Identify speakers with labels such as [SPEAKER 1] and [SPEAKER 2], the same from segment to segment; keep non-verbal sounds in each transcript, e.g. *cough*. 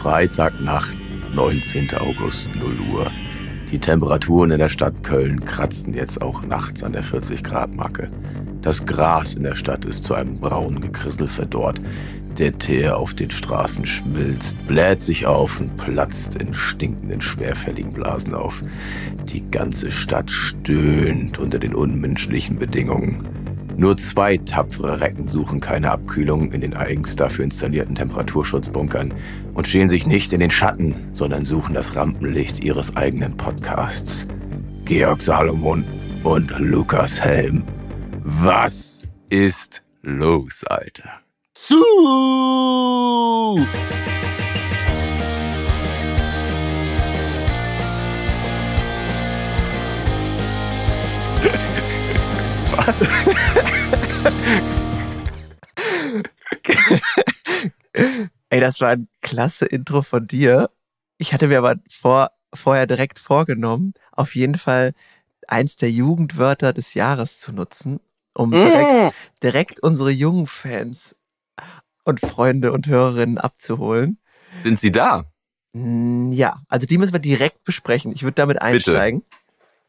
[SPEAKER 1] Freitagnacht, 19. August, 0 Uhr. Die Temperaturen in der Stadt Köln kratzen jetzt auch nachts an der 40-Grad-Marke. Das Gras in der Stadt ist zu einem braunen Gekrissel verdorrt. Der Teer auf den Straßen schmilzt, bläht sich auf und platzt in stinkenden, schwerfälligen Blasen auf. Die ganze Stadt stöhnt unter den unmenschlichen Bedingungen. Nur zwei tapfere Recken suchen keine Abkühlung in den eigens dafür installierten Temperaturschutzbunkern und stehen sich nicht in den Schatten, sondern suchen das Rampenlicht ihres eigenen Podcasts. Georg Salomon und Lukas Helm. Was ist los, Alter?
[SPEAKER 2] Su!
[SPEAKER 1] Was?
[SPEAKER 2] Ey, das war ein klasse Intro von dir. Ich hatte mir aber vor, vorher direkt vorgenommen, auf jeden Fall eins der Jugendwörter des Jahres zu nutzen, um direkt, direkt unsere jungen Fans und Freunde und Hörerinnen abzuholen.
[SPEAKER 1] Sind Sie da?
[SPEAKER 2] Mm, Ja, also die müssen wir direkt besprechen. Ich würde damit einsteigen,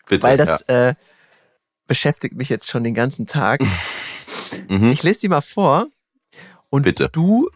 [SPEAKER 1] Bitte.
[SPEAKER 2] weil das äh, beschäftigt mich jetzt schon den ganzen Tag. *laughs*
[SPEAKER 1] mhm.
[SPEAKER 2] Ich lese die mal vor und
[SPEAKER 1] Bitte.
[SPEAKER 2] du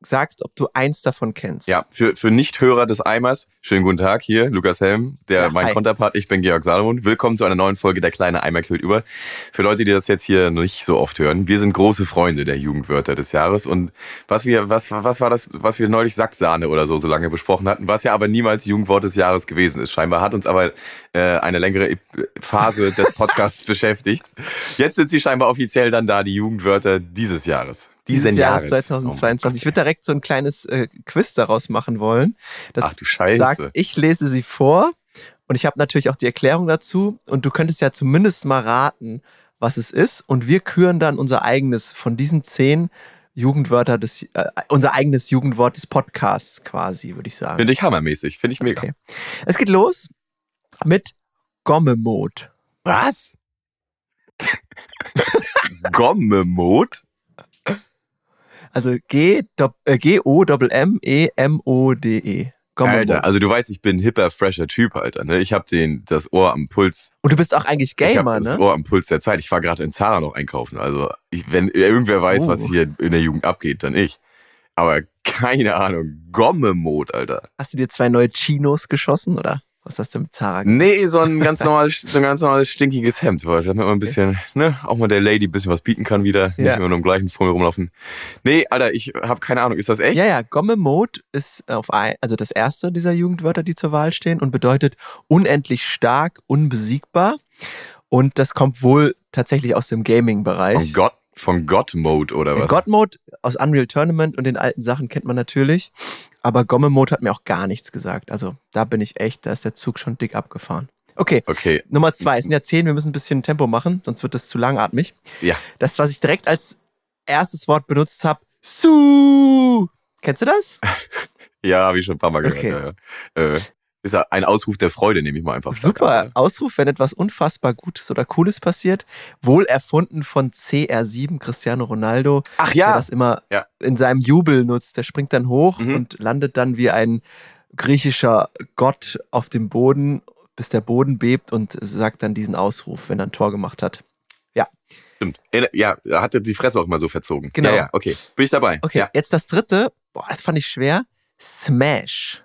[SPEAKER 2] sagst, ob du eins davon kennst.
[SPEAKER 1] Ja, für, für Nichthörer des Eimers, schönen guten Tag hier, Lukas Helm, der
[SPEAKER 2] Ja,
[SPEAKER 1] mein
[SPEAKER 2] hi.
[SPEAKER 1] Konterpart, ich bin Georg Salomon. Willkommen zu einer neuen Folge Der kleine Eimer quillt über. Für Leute, die das jetzt hier nicht so oft hören, wir sind große Freunde der Jugendwörter des Jahres und was wir, was, was war das, was wir neulich Sacksahne oder so so lange besprochen hatten, was ja aber niemals Jugendwort des Jahres gewesen ist. Scheinbar hat uns aber äh, eine längere Phase des Podcasts *laughs* beschäftigt. Jetzt sind sie scheinbar offiziell dann da, die Jugendwörter dieses Jahres.
[SPEAKER 2] Dieses
[SPEAKER 1] Diesen
[SPEAKER 2] Jahres
[SPEAKER 1] Jahres.
[SPEAKER 2] 2022. ich würde direkt so ein kleines äh, Quiz daraus machen wollen. Das
[SPEAKER 1] Ach du Scheiße.
[SPEAKER 2] Sagt, ich lese sie vor und ich habe natürlich auch die Erklärung dazu und du könntest ja zumindest mal raten, was es ist und wir küren dann unser eigenes von diesen zehn Jugendwörter des, äh, unser eigenes Jugendwort des Podcasts quasi, würde ich sagen.
[SPEAKER 1] Finde ich hammermäßig, finde ich mega.
[SPEAKER 2] Okay. Es geht los mit Gommemod.
[SPEAKER 1] Was? *laughs* Gommemod?
[SPEAKER 2] Also G G O M M O D. Gommemod.
[SPEAKER 1] Alter, also du weißt, ich bin ein hipper, fresher Typ, Alter. Ne? Ich habe den das Ohr am Puls.
[SPEAKER 2] Und du bist auch eigentlich
[SPEAKER 1] ich
[SPEAKER 2] Gamer,
[SPEAKER 1] hab das
[SPEAKER 2] ne?
[SPEAKER 1] Ohr am Puls der Zeit. Ich war gerade in Zara noch einkaufen. Also ich, wenn irgendwer weiß,
[SPEAKER 2] Oh.
[SPEAKER 1] was hier in der Jugend abgeht, dann ich. Aber keine Ahnung. Gommemod, Alter.
[SPEAKER 2] Hast du dir zwei neue Chinos geschossen oder was hast du mit Zara gemacht?
[SPEAKER 1] Nee, so ein ganz normales, so ein ganz normales stinkiges Hemd, weil damit man ein bisschen, ne, auch mal der Lady ein bisschen was bieten kann wieder,
[SPEAKER 2] Ja.
[SPEAKER 1] nicht immer nur im gleichen vor mir rumlaufen. Nee, Alter, ich habe keine Ahnung, ist das echt?
[SPEAKER 2] Ja, ja, Gommemod ist auf ein, also das erste dieser Jugendwörter, die zur Wahl stehen und bedeutet unendlich stark, unbesiegbar. Und das kommt wohl tatsächlich aus dem Gaming-Bereich.
[SPEAKER 1] Von Gott, von God Mode oder was?
[SPEAKER 2] God Mode aus Unreal Tournament und den alten Sachen kennt man natürlich. Aber Gomme Mode hat mir auch gar nichts gesagt. Also da bin ich echt, da ist der Zug schon dick abgefahren. Okay,
[SPEAKER 1] Okay,
[SPEAKER 2] Nummer zwei. Es sind ja zehn, wir müssen ein bisschen Tempo machen, sonst wird das zu langatmig.
[SPEAKER 1] ja.
[SPEAKER 2] Das, was ich direkt als erstes Wort benutzt habe, Su. Kennst du das? *laughs*
[SPEAKER 1] Ja, habe ich schon ein paar Mal gehört.
[SPEAKER 2] Okay.
[SPEAKER 1] Ja, ja. Äh, ist ja ein Ausruf der Freude, nehme ich mal einfach.
[SPEAKER 2] Super. Ausruf, wenn etwas unfassbar Gutes oder Cooles passiert. Wohl erfunden von CR7, Cristiano Ronaldo.
[SPEAKER 1] Ach
[SPEAKER 2] der
[SPEAKER 1] ja.
[SPEAKER 2] das immer
[SPEAKER 1] Ja.
[SPEAKER 2] in seinem Jubel nutzt. Der springt dann hoch
[SPEAKER 1] Mhm.
[SPEAKER 2] und landet dann wie ein griechischer Gott auf dem Boden, bis der Boden bebt und sagt dann diesen Ausruf, wenn er ein Tor gemacht hat.
[SPEAKER 1] Stimmt. Äh, Ja, er hatte die Fresse auch mal so verzogen.
[SPEAKER 2] Genau.
[SPEAKER 1] Ja, ja, okay. Bin ich dabei.
[SPEAKER 2] Okay,
[SPEAKER 1] Ja.
[SPEAKER 2] jetzt das dritte. Boah, das fand ich schwer. Smash.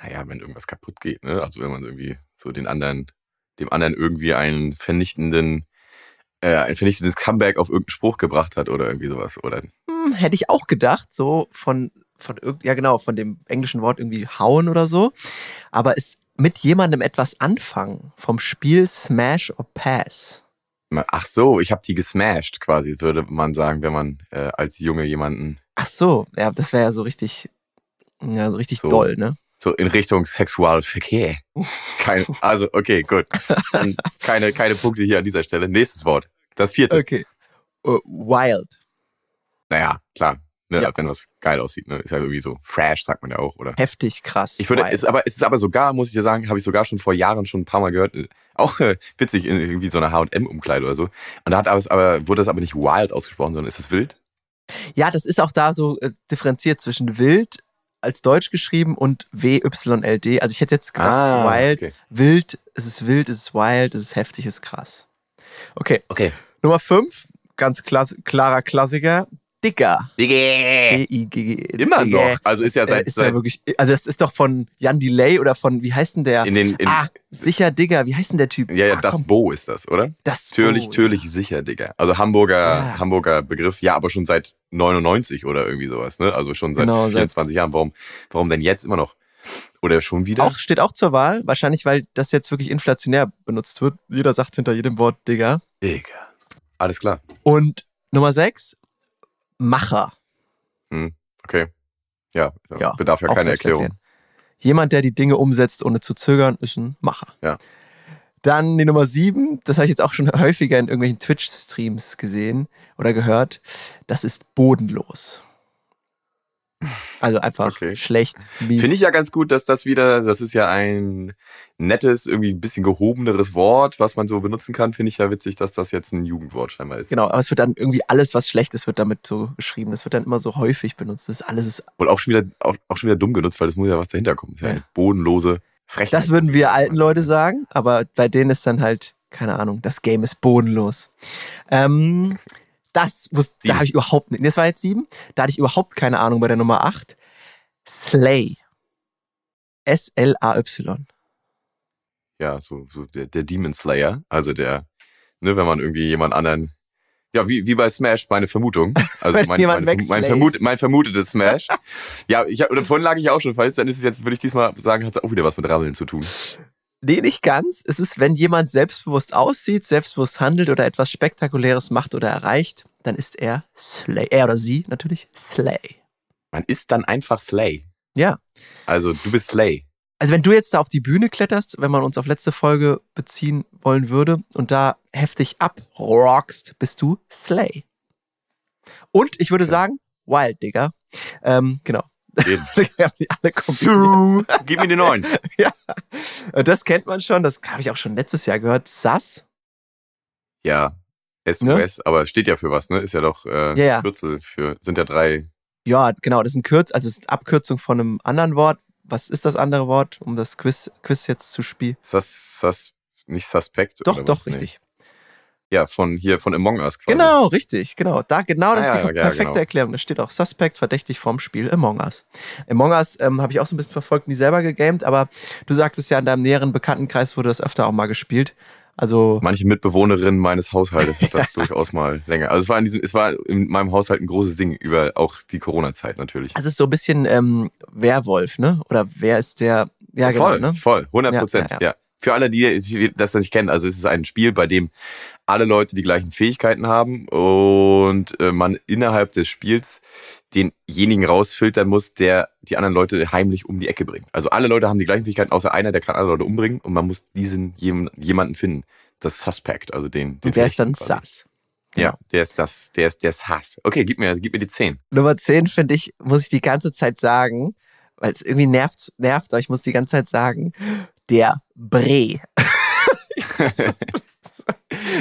[SPEAKER 1] Naja, wenn irgendwas kaputt geht, ne? Also wenn man irgendwie so den anderen, dem anderen irgendwie einen vernichtenden, äh, ein vernichtendes Comeback auf irgendeinen Spruch gebracht hat oder irgendwie sowas. Oder
[SPEAKER 2] Hm, hätte ich auch gedacht, so von, von irgend, ja genau, von dem englischen Wort irgendwie hauen oder so. Aber ist mit jemandem etwas anfangen vom Spiel Smash or Pass.
[SPEAKER 1] ach so, ich habe die gesmashed quasi, würde man sagen, wenn man äh, als Junge jemanden
[SPEAKER 2] Ach so, ja, das wäre ja so richtig, ja, so richtig
[SPEAKER 1] So.
[SPEAKER 2] doll, ne?
[SPEAKER 1] So in Richtung Sexualverkehr. Kein, *laughs* also, okay, gut. Dann keine, keine Punkte hier an dieser Stelle. Nächstes Wort. Das vierte.
[SPEAKER 2] Okay. Uh, wild.
[SPEAKER 1] Naja, klar. Ne,
[SPEAKER 2] Ja.
[SPEAKER 1] Wenn was geil aussieht. Ne? Ist ja irgendwie so fresh, sagt man ja auch, oder?
[SPEAKER 2] Heftig krass.
[SPEAKER 1] Ich würde,
[SPEAKER 2] wild.
[SPEAKER 1] ist aber, ist aber sogar, muss ich dir sagen, habe ich sogar schon vor Jahren schon ein paar Mal gehört. äh, Auch äh, witzig, in irgendwie so einer H&M-Umkleide oder so. Und da hat aber, aber, wurde das aber nicht wild ausgesprochen, sondern ist das wild?
[SPEAKER 2] Ja, das ist auch da so äh, differenziert zwischen wild als Deutsch geschrieben und WYLD. Also ich hätte jetzt gedacht,
[SPEAKER 1] Ah,
[SPEAKER 2] wild,
[SPEAKER 1] okay.
[SPEAKER 2] wild, es ist wild, es ist wild, es ist heftig, es ist krass. Okay,
[SPEAKER 1] Okay.
[SPEAKER 2] Nummer 5, ganz klass klarer Klassiker, Digger. D-I-G-G.
[SPEAKER 1] Immer
[SPEAKER 2] Digger.
[SPEAKER 1] noch. Also ist ja
[SPEAKER 2] Äh,
[SPEAKER 1] seit,
[SPEAKER 2] ist ja
[SPEAKER 1] seit
[SPEAKER 2] wirklich, also das ist doch von Jan Delay oder von, wie heißt denn der?
[SPEAKER 1] in den, in,
[SPEAKER 2] ah, sicher Digger, wie heißt denn der Typ?
[SPEAKER 1] ja, ja,
[SPEAKER 2] ah,
[SPEAKER 1] das
[SPEAKER 2] komm,
[SPEAKER 1] Bo ist das, oder?
[SPEAKER 2] das
[SPEAKER 1] Türlich,
[SPEAKER 2] oh,
[SPEAKER 1] türlich sicher, Digga. Also Hamburger,
[SPEAKER 2] Ja.
[SPEAKER 1] Hamburger Begriff. Ja, aber schon seit 99 oder irgendwie sowas, ne? Also schon seit
[SPEAKER 2] Genau, seit-
[SPEAKER 1] 24 Jahren. Warum, warum denn jetzt immer noch? Oder schon wieder?
[SPEAKER 2] Auch, steht auch zur Wahl, wahrscheinlich, weil das jetzt wirklich inflationär benutzt wird. Jeder sagt hinter jedem Wort Digger.
[SPEAKER 1] Digga. Alles klar.
[SPEAKER 2] Und Nummer 6, Macher.
[SPEAKER 1] Okay. Ja,
[SPEAKER 2] Ja,
[SPEAKER 1] bedarf ja keine Erklärung.
[SPEAKER 2] erklären. Jemand, der die Dinge umsetzt, ohne zu zögern, ist ein Macher.
[SPEAKER 1] Ja.
[SPEAKER 2] Dann die Nummer 7, das habe ich jetzt auch schon häufiger in irgendwelchen Twitch-Streams gesehen oder gehört. Das ist bodenlos. Also einfach
[SPEAKER 1] Okay.
[SPEAKER 2] schlecht.
[SPEAKER 1] Finde ich ja ganz gut, dass das wieder, das ist ja ein nettes, irgendwie ein bisschen gehobeneres Wort, was man so benutzen kann. Finde ich ja witzig, dass das jetzt ein Jugendwort scheinbar ist.
[SPEAKER 2] Genau, aber es wird dann irgendwie alles, was schlecht ist, wird damit so geschrieben. Das wird dann immer so häufig benutzt. Das ist alles ist,
[SPEAKER 1] Und auch schon wieder, auch, auch schon wieder dumm genutzt, weil das muss ja was dahinter kommen. Das ist ja,
[SPEAKER 2] Ja.
[SPEAKER 1] eine bodenlose Frechheit.
[SPEAKER 2] Das würden wir alten Leute sagen, aber bei denen ist dann halt, keine Ahnung, das Game ist bodenlos. Ähm, das wusste, da habe ich überhaupt nicht. Das war jetzt sieben. Da hatte ich überhaupt keine Ahnung bei der Nummer acht. Slay. S-L-A-Y.
[SPEAKER 1] ja, so, so der, der Demon Slayer, also der, ne, wenn man irgendwie jemand anderen, ja, wie, wie bei Smash, meine Vermutung. *laughs* Also mein,
[SPEAKER 2] jemand
[SPEAKER 1] mein, vermut, mein vermutetes Smash. ja, ich oder vorhin lag ich auch schon falsch, dann ist es jetzt, würde ich diesmal sagen, hat es auch wieder was mit Rammeln zu tun.
[SPEAKER 2] Nee, nicht ganz. Es ist, wenn jemand selbstbewusst aussieht, selbstbewusst handelt oder etwas Spektakuläres macht oder erreicht, dann ist er Slay. Er oder sie natürlich Slay.
[SPEAKER 1] Man ist dann einfach Slay.
[SPEAKER 2] Ja.
[SPEAKER 1] Also du bist Slay.
[SPEAKER 2] Also wenn du jetzt da auf die Bühne kletterst, wenn man uns auf letzte Folge beziehen wollen würde und da heftig abrockst, bist du Slay. Und ich würde sagen, Wild Digger. Ähm, genau.
[SPEAKER 1] Eben. *laughs*
[SPEAKER 2] Wir haben die alle kombiniert.
[SPEAKER 1] Su, gib mir die neun. *laughs*
[SPEAKER 2] ja. Und Das kennt man schon, das habe ich auch schon letztes Jahr gehört. Sass.
[SPEAKER 1] Ja, SOS, aber steht ja für was, ne? Ist ja doch äh,
[SPEAKER 2] Ja, ja.
[SPEAKER 1] Kürzel für, sind ja drei.
[SPEAKER 2] Ja, genau, das ist ein Kürz, also ist eine Abkürzung von einem anderen Wort. Was ist das andere Wort, um das Quiz, Quiz jetzt zu spielen?
[SPEAKER 1] Sus, sus, nicht suspekt.
[SPEAKER 2] Doch, doch,
[SPEAKER 1] was?
[SPEAKER 2] Richtig.
[SPEAKER 1] Ja, von hier, von Among Us quasi.
[SPEAKER 2] Genau, richtig, genau. Da, genau, das
[SPEAKER 1] Ah,
[SPEAKER 2] ist die
[SPEAKER 1] ja,
[SPEAKER 2] perfekte
[SPEAKER 1] genau.
[SPEAKER 2] Erklärung. Da steht auch Suspect, verdächtig vom Spiel Among Us. Among Us ähm, habe ich auch so ein bisschen verfolgt, nie selber gegamed, aber du sagtest ja in deinem näheren Bekanntenkreis wurde das öfter auch mal gespielt. Also,
[SPEAKER 1] Manche Mitbewohnerinnen meines Haushaltes hat das *laughs* durchaus mal länger. Also es war in diesem, es war in meinem Haushalt ein großes Ding über auch die Corona-Zeit natürlich.
[SPEAKER 2] es ist so ein bisschen ähm, Werwolf, ne? Oder wer ist der? Ja,
[SPEAKER 1] voll,
[SPEAKER 2] genau, ne?
[SPEAKER 1] voll, 100 Prozent,
[SPEAKER 2] Ja,
[SPEAKER 1] ja,
[SPEAKER 2] ja,
[SPEAKER 1] Für alle, die die das nicht kennen, also es ist ein Spiel, bei dem alle Leute die gleichen Fähigkeiten haben und äh, man innerhalb des Spiels denjenigen rausfiltern muss, der die anderen Leute heimlich um die Ecke bringt. Also alle Leute haben die gleichen Fähigkeiten, außer einer, der kann alle Leute umbringen und man muss diesen jem- jemanden finden. Das Suspect, also den. den
[SPEAKER 2] Und wer ist dann
[SPEAKER 1] quasi.
[SPEAKER 2] Sass?
[SPEAKER 1] Ja, der ist das, der ist der ist Hass. Okay, gib mir, gib mir die 10.
[SPEAKER 2] Nummer 10 finde ich, muss ich die ganze Zeit sagen, weil es irgendwie nervt, nervt, aber ich muss die ganze Zeit sagen, der Bre. *laughs* *laughs* *laughs*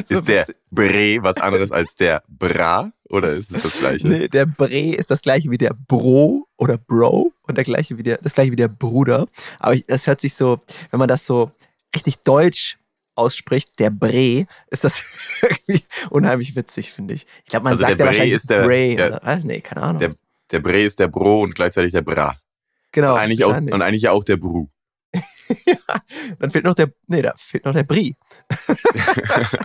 [SPEAKER 2] So
[SPEAKER 1] Ist der. Bre was anderes als der Bra oder ist es das gleiche?
[SPEAKER 2] Nee, der Bre ist das gleiche wie der Bro oder Bro und der gleiche wie der, das gleiche wie der Bruder. Aber ich, das hört sich so, wenn man das so richtig deutsch ausspricht, der Bre, ist das *laughs* irgendwie unheimlich witzig, finde ich. Ich glaube, man
[SPEAKER 1] Also
[SPEAKER 2] sagt
[SPEAKER 1] der
[SPEAKER 2] ja
[SPEAKER 1] Bre ist der-
[SPEAKER 2] Bre
[SPEAKER 1] der-
[SPEAKER 2] oder, äh, nee, keine Ahnung.
[SPEAKER 1] Der, der Bre ist der Bro und gleichzeitig der Bra.
[SPEAKER 2] genau,
[SPEAKER 1] und, eigentlich auch, und eigentlich ja auch der Bru. *laughs*
[SPEAKER 2] Dann fehlt noch der, nee, da fehlt noch der Brie. *laughs*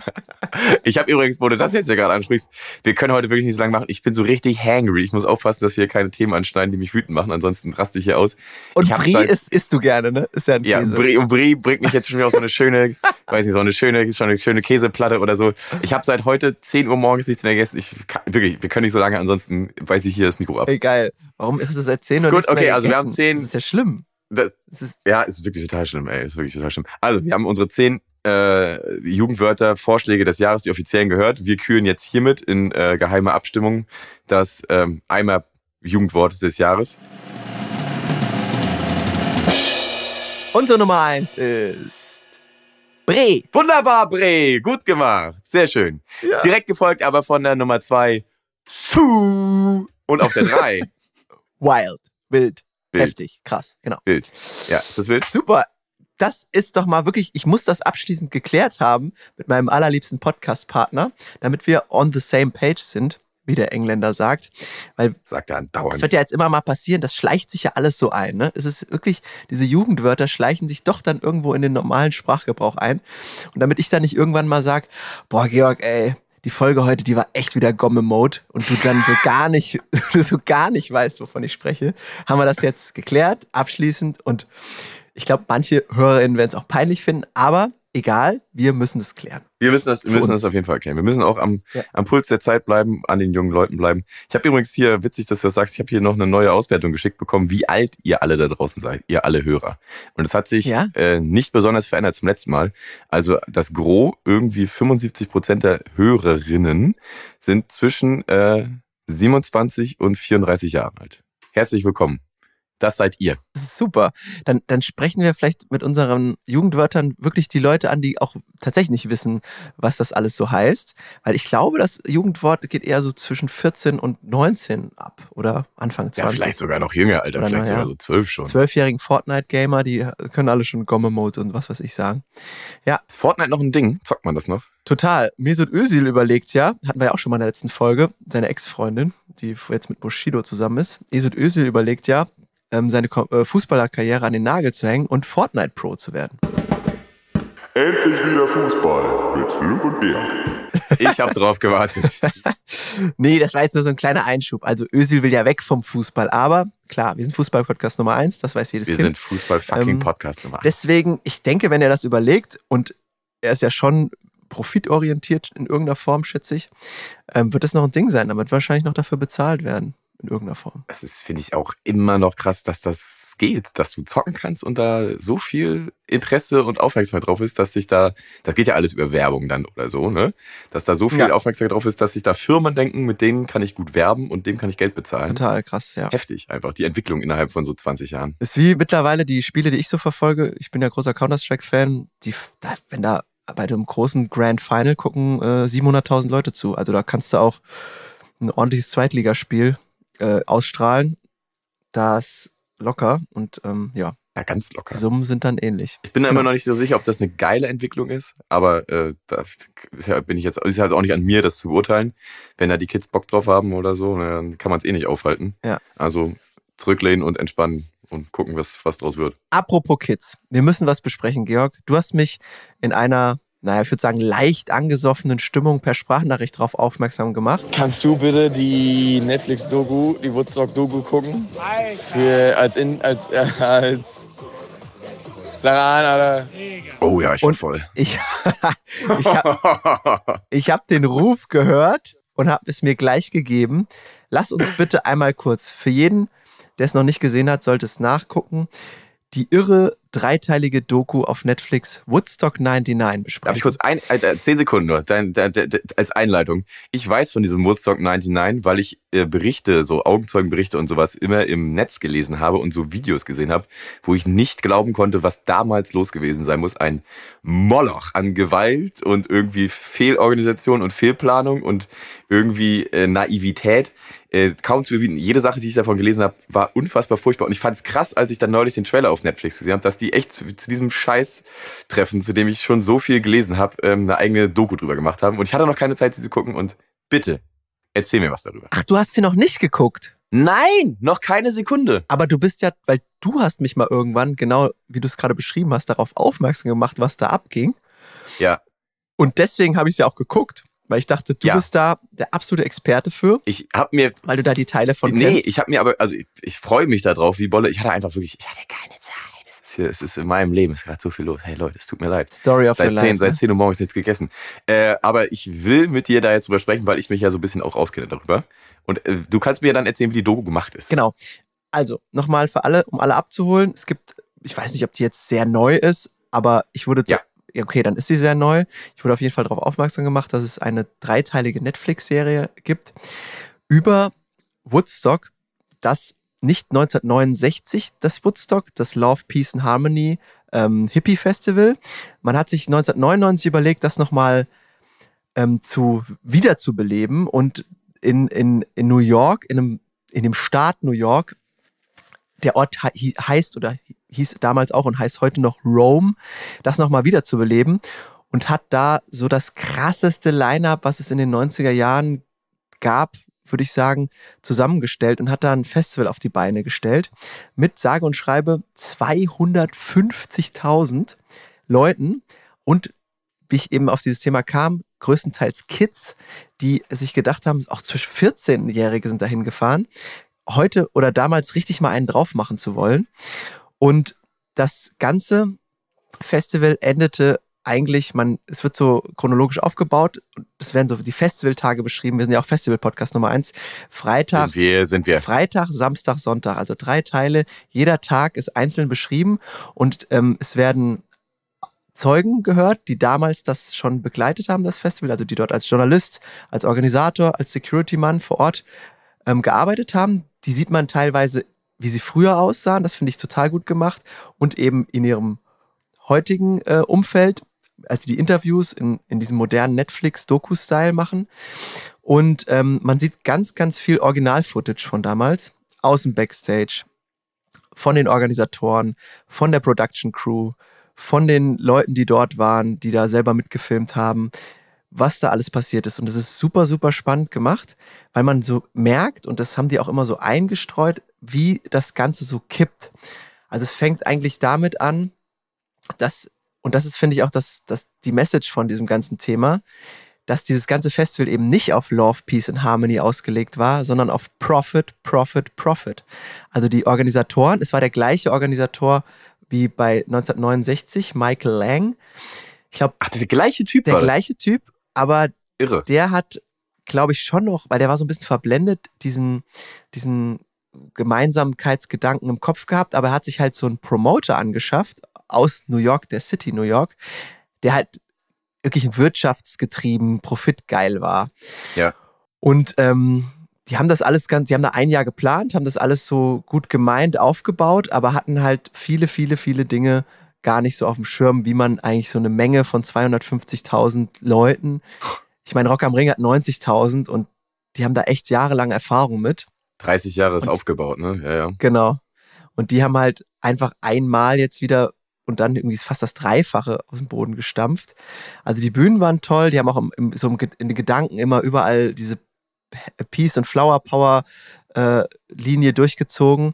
[SPEAKER 1] Ich habe übrigens, wo du das jetzt ja gerade ansprichst, wir können heute wirklich nicht so lange machen. Ich bin so richtig hangry. Ich muss aufpassen, dass wir keine Themen anschneiden, die mich wütend machen. Ansonsten raste ich hier aus.
[SPEAKER 2] Und Brie
[SPEAKER 1] seit-
[SPEAKER 2] isst, isst du gerne, ne? Ist ja ein
[SPEAKER 1] Ja,
[SPEAKER 2] Käse.
[SPEAKER 1] Brie, und Brie bringt mich jetzt schon wieder auf so eine schöne, *laughs* weiß nicht, so eine schöne, schon eine schöne Käseplatte oder so. Ich habe seit heute 10 Uhr morgens nichts mehr gegessen. Ich kann, wirklich, wir können nicht so lange, ansonsten weiß ich hier das Mikro ab.
[SPEAKER 2] Ey, geil. Warum ist es seit 10 Uhr
[SPEAKER 1] Gut, okay, also wir
[SPEAKER 2] gegessen?
[SPEAKER 1] haben 10
[SPEAKER 2] Das ist ja schlimm.
[SPEAKER 1] Das,
[SPEAKER 2] Das ist,
[SPEAKER 1] ja, ist wirklich total schlimm, ey. Ist wirklich total schlimm. Also, wir haben unsere 10 äh, Jugendwörter, Vorschläge des Jahres, die offiziellen gehört. Wir küren jetzt hiermit in äh, geheimer Abstimmung das ähm, einmal Jugendwort des Jahres.
[SPEAKER 2] unsere Nummer 1 ist Bre.
[SPEAKER 1] Wunderbar, Bre, gut gemacht. Sehr schön.
[SPEAKER 2] Ja.
[SPEAKER 1] Direkt gefolgt aber von der Nummer zwei Su und auf der 3 *laughs*
[SPEAKER 2] Wild, wild,
[SPEAKER 1] Wild.
[SPEAKER 2] heftig, krass, genau.
[SPEAKER 1] wild. Ja, ist das wild?
[SPEAKER 2] Super. Das ist doch mal wirklich, ich muss das abschließend geklärt haben mit meinem allerliebsten Podcast-Partner, damit wir on the same page sind, wie der Engländer sagt. Weil
[SPEAKER 1] Sagt er
[SPEAKER 2] es
[SPEAKER 1] andauernd.
[SPEAKER 2] wird ja jetzt immer mal passieren, das schleicht sich ja alles so ein. Ne? Es ist wirklich, diese Jugendwörter schleichen sich doch dann irgendwo in den normalen Sprachgebrauch ein. Und damit ich dann nicht irgendwann mal sag, boah, Georg, ey, die Folge heute, die war echt wieder Gomme-Mode und du dann so gar nicht, *laughs* du so gar nicht weißt, wovon ich spreche, haben wir das jetzt geklärt, abschließend und ich glaube, manche HörerInnen werden es auch peinlich finden, aber egal, wir müssen es klären.
[SPEAKER 1] Wir müssen das, wir
[SPEAKER 2] Für
[SPEAKER 1] müssen
[SPEAKER 2] uns.
[SPEAKER 1] das auf jeden Fall erklären. Wir müssen auch am,
[SPEAKER 2] Ja.
[SPEAKER 1] am Puls der Zeit bleiben, an den jungen Leuten bleiben. Ich habe übrigens hier, witzig, dass du das sagst, ich habe hier noch eine neue Auswertung geschickt bekommen, wie alt ihr alle da draußen seid, ihr alle Hörer. Und es hat sich
[SPEAKER 2] Ja?
[SPEAKER 1] äh, nicht besonders verändert zum letzten Mal. Also das Gros, irgendwie 75 Prozent der Hörerinnen sind zwischen äh, 27 und 34 Jahren alt. Herzlich willkommen. Das seid ihr.
[SPEAKER 2] Super. Dann, dann sprechen wir vielleicht mit unseren Jugendwörtern wirklich die Leute an, die auch tatsächlich nicht wissen, was das alles so heißt. Weil ich glaube, das Jugendwort geht eher so zwischen 14 und 19 ab oder Anfang 20.
[SPEAKER 1] Ja, vielleicht sogar noch jünger, Alter.
[SPEAKER 2] Oder
[SPEAKER 1] vielleicht
[SPEAKER 2] ja.
[SPEAKER 1] sogar so zwölf schon.
[SPEAKER 2] Zwölfjährigen Fortnite-Gamer, die können alle schon Gomme-Mode und was weiß ich sagen.
[SPEAKER 1] Ist Fortnite noch ein Ding? Zockt man das noch?
[SPEAKER 2] Total. Mesut Özil überlegt ja, hatten wir ja auch schon mal in der letzten Folge, seine Ex-Freundin, die jetzt mit Bushido zusammen ist. Mesut Özil überlegt ja, ähm, seine äh, Fußballerkarriere an den Nagel zu hängen und Fortnite-Pro zu werden.
[SPEAKER 3] Endlich wieder Fußball mit Luke und Georg.
[SPEAKER 1] Ich habe drauf gewartet. *laughs*
[SPEAKER 2] Nee, das war jetzt nur so ein kleiner Einschub. Also Özil will ja weg vom Fußball, aber klar, wir sind Fußball-Podcast Nummer eins, das weiß jedes
[SPEAKER 1] Wir
[SPEAKER 2] Kind.
[SPEAKER 1] sind Fußball-Fucking-Podcast Nummer eins.
[SPEAKER 2] Deswegen, ich denke, wenn er das überlegt und er ist ja schon profitorientiert in irgendeiner Form, schätze ich, ähm, wird das noch ein Ding sein. Da wird wahrscheinlich noch dafür bezahlt werden. In irgendeiner Form.
[SPEAKER 1] Das ist, finde ich, auch immer noch krass, dass das geht, dass du zocken kannst und da so viel Interesse und Aufmerksamkeit drauf ist, dass sich da, das geht ja alles über Werbung dann oder so, ne? Dass da so viel
[SPEAKER 2] Ja.
[SPEAKER 1] Aufmerksamkeit drauf ist, dass sich da Firmen denken, mit denen kann ich gut werben und dem kann ich Geld bezahlen.
[SPEAKER 2] Total krass, ja.
[SPEAKER 1] Heftig einfach, die Entwicklung innerhalb von so 20 Jahren.
[SPEAKER 2] Ist wie mittlerweile die Spiele, die ich so verfolge. Ich bin ja großer Counter-Strike-Fan. Die, wenn da bei dem großen Grand Final gucken äh, 700.000 Leute zu. Also da kannst du auch ein ordentliches Zweitligaspiel äh, ausstrahlen. Das locker und ähm, ja,
[SPEAKER 1] Ja, ganz
[SPEAKER 2] die
[SPEAKER 1] locker.
[SPEAKER 2] Summen sind dann ähnlich.
[SPEAKER 1] Ich bin da
[SPEAKER 2] Genau.
[SPEAKER 1] immer noch nicht so sicher, ob das eine geile Entwicklung ist, aber äh, da bin ich jetzt, ist halt auch nicht an mir, das zu beurteilen. Wenn da die Kids Bock drauf haben oder so, dann kann man es eh nicht aufhalten.
[SPEAKER 2] Ja.
[SPEAKER 1] Also zurücklehnen und entspannen und gucken, was, was draus wird.
[SPEAKER 2] Apropos Kids, wir müssen was besprechen, Georg. Du hast mich in einer, naja, ich würde sagen, leicht angesoffenen Stimmung per Sprachnachricht darauf aufmerksam gemacht.
[SPEAKER 4] Kannst du bitte die Netflix-Doku, die Woodstock-Doku gucken? Für, als, in, als, äh, als Sarah an, Alter.
[SPEAKER 1] Oh ja, ich bin
[SPEAKER 2] Und-
[SPEAKER 1] voll.
[SPEAKER 2] Ich, *laughs* ich habe ich hab den Ruf gehört und habe es mir gleich gegeben. Lass uns bitte einmal kurz, für jeden, der es noch nicht gesehen hat, sollte es nachgucken, die irre dreiteilige Doku auf Netflix Woodstock 99 besprechen.
[SPEAKER 1] Darf ich kurz ein, äh, zehn Sekunden nur, dein, dein, dein, als Einleitung. Ich weiß von diesem Woodstock 99, weil ich äh, Berichte, so Augenzeugenberichte und sowas immer im Netz gelesen habe und so Videos gesehen habe, wo ich nicht glauben konnte, was damals los gewesen sein muss. Ein Moloch an Gewalt und irgendwie Fehlorganisation und Fehlplanung und irgendwie äh, Naivität. Äh, kaum zu überbieten. Jede Sache, die ich davon gelesen habe, war unfassbar furchtbar. Und ich fand es krass, als ich dann neulich den Trailer auf Netflix gesehen habe, dass die echt zu, zu diesem Scheiß-Treffen, zu dem ich schon so viel gelesen habe, ähm, eine eigene Doku drüber gemacht haben. Und ich hatte noch keine Zeit, sie zu gucken. Und bitte, erzähl mir was darüber.
[SPEAKER 2] Ach, du hast sie noch nicht geguckt.
[SPEAKER 1] Nein, noch keine Sekunde.
[SPEAKER 2] Aber du bist ja, weil du hast mich mal irgendwann, genau wie du es gerade beschrieben hast, darauf aufmerksam gemacht, was da abging.
[SPEAKER 1] Ja,
[SPEAKER 2] Und deswegen habe ich ja auch geguckt, weil ich dachte, du
[SPEAKER 1] Ja.
[SPEAKER 2] bist da der absolute Experte für.
[SPEAKER 1] ich habe mir...
[SPEAKER 2] Weil du da die Teile von
[SPEAKER 1] Nee,
[SPEAKER 2] kennst?
[SPEAKER 1] ich habe mir aber... Also ich, ich freue mich darauf, wie Bolle. Ich hatte einfach wirklich... Ich hatte keine Zeit. Es ist, hier, es ist in meinem Leben, es ist gerade so viel los. Hey Leute, es tut mir leid.
[SPEAKER 2] Story of your
[SPEAKER 1] Seit
[SPEAKER 2] life.
[SPEAKER 1] 10, seit
[SPEAKER 2] ne?
[SPEAKER 1] 10 Uhr morgens jetzt gegessen. Äh, aber ich will mit dir da jetzt drüber sprechen, weil ich mich ja so ein bisschen auch auskenne darüber. Und äh, du kannst mir dann erzählen, wie die Doku gemacht ist.
[SPEAKER 2] Genau. Also, nochmal für alle, um alle abzuholen. Es gibt, ich weiß nicht, ob die jetzt sehr neu ist, aber ich wurde, Ja. Okay, dann ist sie sehr neu. Ich wurde auf jeden Fall darauf aufmerksam gemacht, dass es eine dreiteilige Netflix-Serie gibt über Woodstock, das nicht 1969 das Woodstock, das Love, Peace and Harmony ähm, Hippie Festival. Man hat sich 1999 überlegt, das nochmal ähm, zu wiederzubeleben und in, in, in New York, in, einem, in dem Staat New York, der Ort he heißt oder hieß damals auch und heißt heute noch Rome, das nochmal wieder zu beleben und hat da so das krasseste Line-up, was es in den 90er Jahren gab, würde ich sagen, zusammengestellt und hat da ein Festival auf die Beine gestellt mit sage und schreibe 250.000 Leuten und wie ich eben auf dieses Thema kam, größtenteils Kids, die sich gedacht haben, auch zwischen 14-Jährige sind dahin gefahren, heute oder damals richtig mal einen drauf machen zu wollen. Und das ganze Festival endete eigentlich, man, es wird so chronologisch aufgebaut. Das werden so die Festivaltage beschrieben. Wir sind ja auch Festival-Podcast Nummer eins. Freitag,
[SPEAKER 1] Sind wir, sind wir.
[SPEAKER 2] Freitag, Samstag, Sonntag, also drei Teile. Jeder Tag ist einzeln beschrieben und ähm, es werden Zeugen gehört, die damals das schon begleitet haben, das Festival, also die dort als Journalist, als Organisator, als Security-Mann vor Ort ähm, gearbeitet haben. Die sieht man teilweise, wie sie früher aussahen. Das finde ich total gut gemacht. Und eben in ihrem heutigen äh, Umfeld, als sie die Interviews in, in diesem modernen Netflix-Doku-Style machen. Und ähm, man sieht ganz, ganz viel Original-Footage von damals, aus dem Backstage, von den Organisatoren, von der Production Crew, von den Leuten, die dort waren, die da selber mitgefilmt haben, was da alles passiert ist. Und es ist super, super spannend gemacht, weil man so merkt, und das haben die auch immer so eingestreut, wie das Ganze so kippt. Also es fängt eigentlich damit an, dass, und das ist, finde ich, auch das, das, die Message von diesem ganzen Thema, dass dieses ganze Festival eben nicht auf Love, Peace and Harmony ausgelegt war, sondern auf Profit, Profit, Profit. Also die Organisatoren, es war der gleiche Organisator wie bei 1969, Michael Lang. Ich glaube,
[SPEAKER 1] Ach, der gleiche Typ
[SPEAKER 2] der
[SPEAKER 1] war
[SPEAKER 2] gleiche Typ, aber
[SPEAKER 1] Irre.
[SPEAKER 2] der hat, glaube ich, schon noch, weil der war so ein bisschen verblendet, diesen, diesen Gemeinsamkeitsgedanken im Kopf gehabt, aber er hat sich halt so einen Promoter angeschafft aus New York, der City New York, der halt wirklich ein wirtschaftsgetrieben, profitgeil war.
[SPEAKER 1] Ja.
[SPEAKER 2] Und ähm, die haben das alles ganz, die haben da ein Jahr geplant, haben das alles so gut gemeint aufgebaut, aber hatten halt viele, viele, viele Dinge gar nicht so auf dem Schirm, wie man eigentlich so eine Menge von 250.000 Leuten, ich meine, Rock am Ring hat 90.000 und die haben da echt jahrelang Erfahrung mit.
[SPEAKER 1] 30 Jahre ist
[SPEAKER 2] Und-
[SPEAKER 1] aufgebaut, ne? Ja, ja.
[SPEAKER 2] Genau. Und die haben halt einfach einmal jetzt wieder und dann irgendwie fast das Dreifache aus dem Boden gestampft. Also die Bühnen waren toll, die haben auch im, im, so in den Gedanken immer überall diese Peace und Flower Power äh, Linie durchgezogen.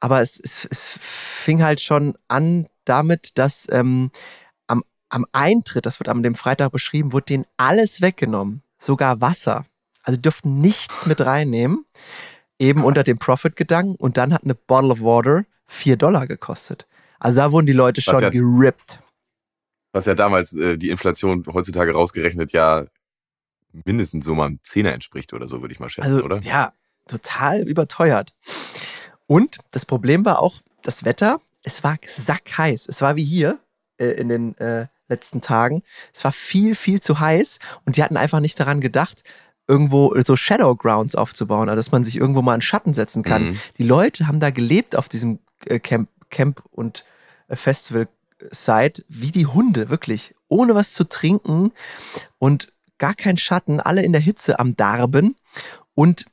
[SPEAKER 2] Aber es, es, es fing halt schon an damit, dass ähm, am, am Eintritt, das wird am dem Freitag beschrieben, wurde denen alles weggenommen, sogar Wasser. Also die durften nichts mit reinnehmen, eben unter dem Profit-Gedanken. Und dann hat eine Bottle of Water 4 Dollar gekostet. Also da wurden die Leute schon
[SPEAKER 1] ja-
[SPEAKER 2] gerippt.
[SPEAKER 1] Was ja damals äh, die Inflation heutzutage rausgerechnet ja mindestens so mal einem Zehner entspricht oder so, würde ich mal schätzen,
[SPEAKER 2] Also
[SPEAKER 1] oder?
[SPEAKER 2] ja, total überteuert. Und das Problem war auch das Wetter. Es war sackheiß. Es war wie hier äh, in den äh, letzten Tagen. Es war viel, viel zu heiß und die hatten einfach nicht daran gedacht, irgendwo so Shadowgrounds aufzubauen, also dass man sich irgendwo mal in Schatten setzen kann.
[SPEAKER 1] Mhm.
[SPEAKER 2] Die Leute haben da gelebt auf diesem äh, Camp, Camp und äh, Festival-Site wie die Hunde, wirklich. Ohne was zu trinken und gar kein Schatten, alle in der Hitze am Darben. Und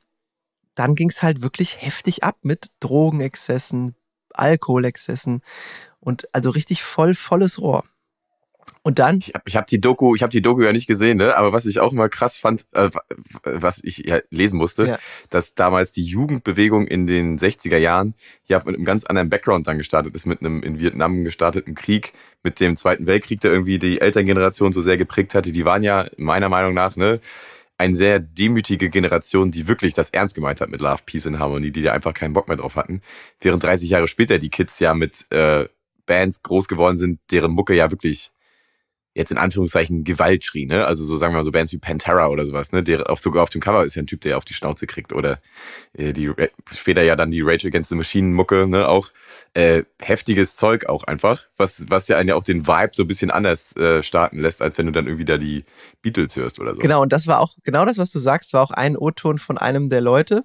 [SPEAKER 2] dann ging es halt wirklich heftig ab mit Drogenexzessen, Alkoholexzessen und also richtig voll, volles Rohr. Und dann,
[SPEAKER 1] Ich habe ich hab die Doku, ich habe die Doku ja nicht gesehen, ne? Aber was ich auch immer krass fand, äh, was ich ja lesen musste,
[SPEAKER 2] Ja.
[SPEAKER 1] dass damals die Jugendbewegung in den 60er Jahren ja mit einem ganz anderen Background dann gestartet ist, mit einem in Vietnam gestarteten Krieg, mit dem Zweiten Weltkrieg, der irgendwie die Elterngeneration so sehr geprägt hatte. Die waren ja meiner Meinung nach, ne? Eine sehr demütige Generation, die wirklich das ernst gemeint hat mit Love, Peace and Harmony, die da einfach keinen Bock mehr drauf hatten. Während 30 Jahre später die Kids ja mit äh, Bands groß geworden sind, deren Mucke ja wirklich jetzt in Anführungszeichen Gewalt schrie, ne? Also so sagen wir mal so Bands wie Pantera oder sowas, ne? Der auf, sogar auf dem Cover ist ja ein Typ, der auf die Schnauze kriegt. Oder äh, die später ja dann die Rage Against the Machine Mucke, ne? Auch äh, heftiges Zeug auch einfach, was, was ja einen ja auch den Vibe so ein bisschen anders äh, starten lässt, als wenn du dann irgendwie da die Beatles hörst oder so.
[SPEAKER 2] genau, und das war auch, genau das, was du sagst, war auch ein O-Ton von einem der Leute,